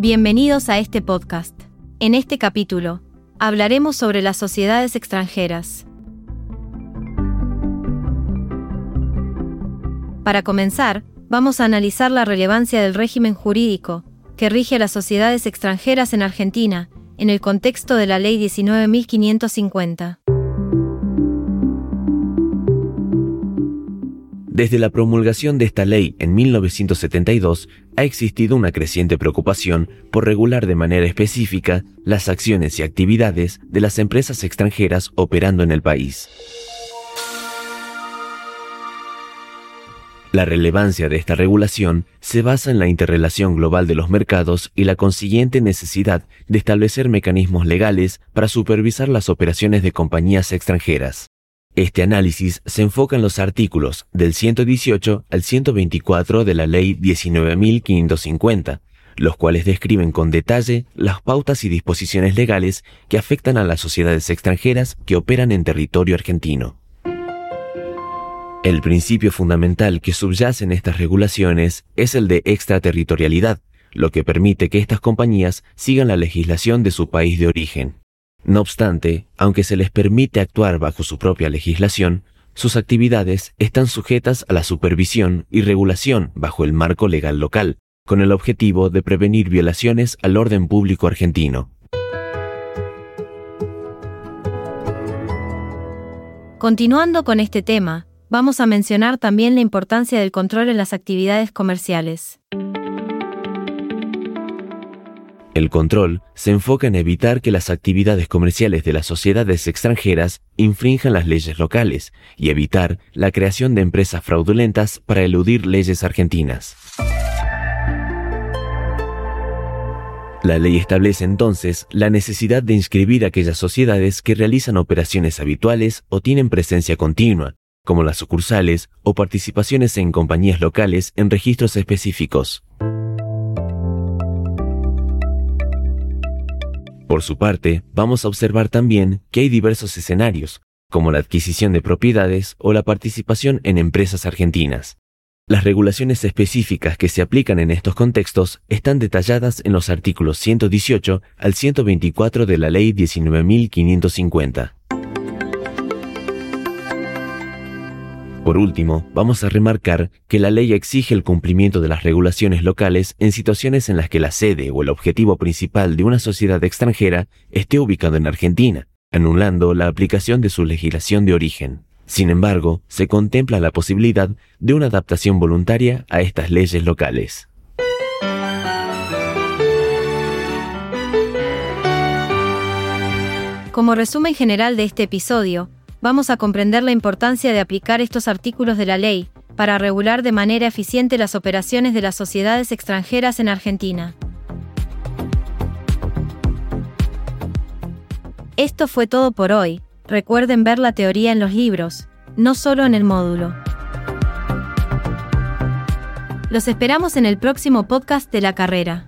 Bienvenidos a este podcast. En este capítulo, hablaremos sobre las sociedades extranjeras. Para comenzar, vamos a analizar la relevancia del régimen jurídico que rige a las sociedades extranjeras en Argentina, en el contexto de la Ley 19.550. Desde la promulgación de esta ley en 1972, ha existido una creciente preocupación por regular de manera específica las acciones y actividades de las empresas extranjeras operando en el país. La relevancia de esta regulación se basa en la interrelación global de los mercados y la consiguiente necesidad de establecer mecanismos legales para supervisar las operaciones de compañías extranjeras. Este análisis se enfoca en los artículos del 118 al 124 de la Ley 19.550, los cuales describen con detalle las pautas y disposiciones legales que afectan a las sociedades extranjeras que operan en territorio argentino. El principio fundamental que subyace en estas regulaciones es el de extraterritorialidad, lo que permite que estas compañías sigan la legislación de su país de origen. No obstante, aunque se les permite actuar bajo su propia legislación, sus actividades están sujetas a la supervisión y regulación bajo el marco legal local, con el objetivo de prevenir violaciones al orden público argentino. Continuando con este tema, vamos a mencionar también la importancia del control en las actividades comerciales. El control se enfoca en evitar que las actividades comerciales de las sociedades extranjeras infrinjan las leyes locales y evitar la creación de empresas fraudulentas para eludir leyes argentinas. La ley establece entonces la necesidad de inscribir aquellas sociedades que realizan operaciones habituales o tienen presencia continua, como las sucursales o participaciones en compañías locales en registros específicos. Por su parte, vamos a observar también que hay diversos escenarios, como la adquisición de propiedades o la participación en empresas argentinas. Las regulaciones específicas que se aplican en estos contextos están detalladas en los artículos 118 al 124 de la Ley 19.550. Por último, vamos a remarcar que la ley exige el cumplimiento de las regulaciones locales en situaciones en las que la sede o el objetivo principal de una sociedad extranjera esté ubicado en Argentina, anulando la aplicación de su legislación de origen. Sin embargo, se contempla la posibilidad de una adaptación voluntaria a estas leyes locales. Como resumen general de este episodio, vamos a comprender la importancia de aplicar estos artículos de la ley para regular de manera eficiente las operaciones de las sociedades extranjeras en Argentina. Esto fue todo por hoy. Recuerden ver la teoría en los libros, no solo en el módulo. Los esperamos en el próximo podcast de la carrera.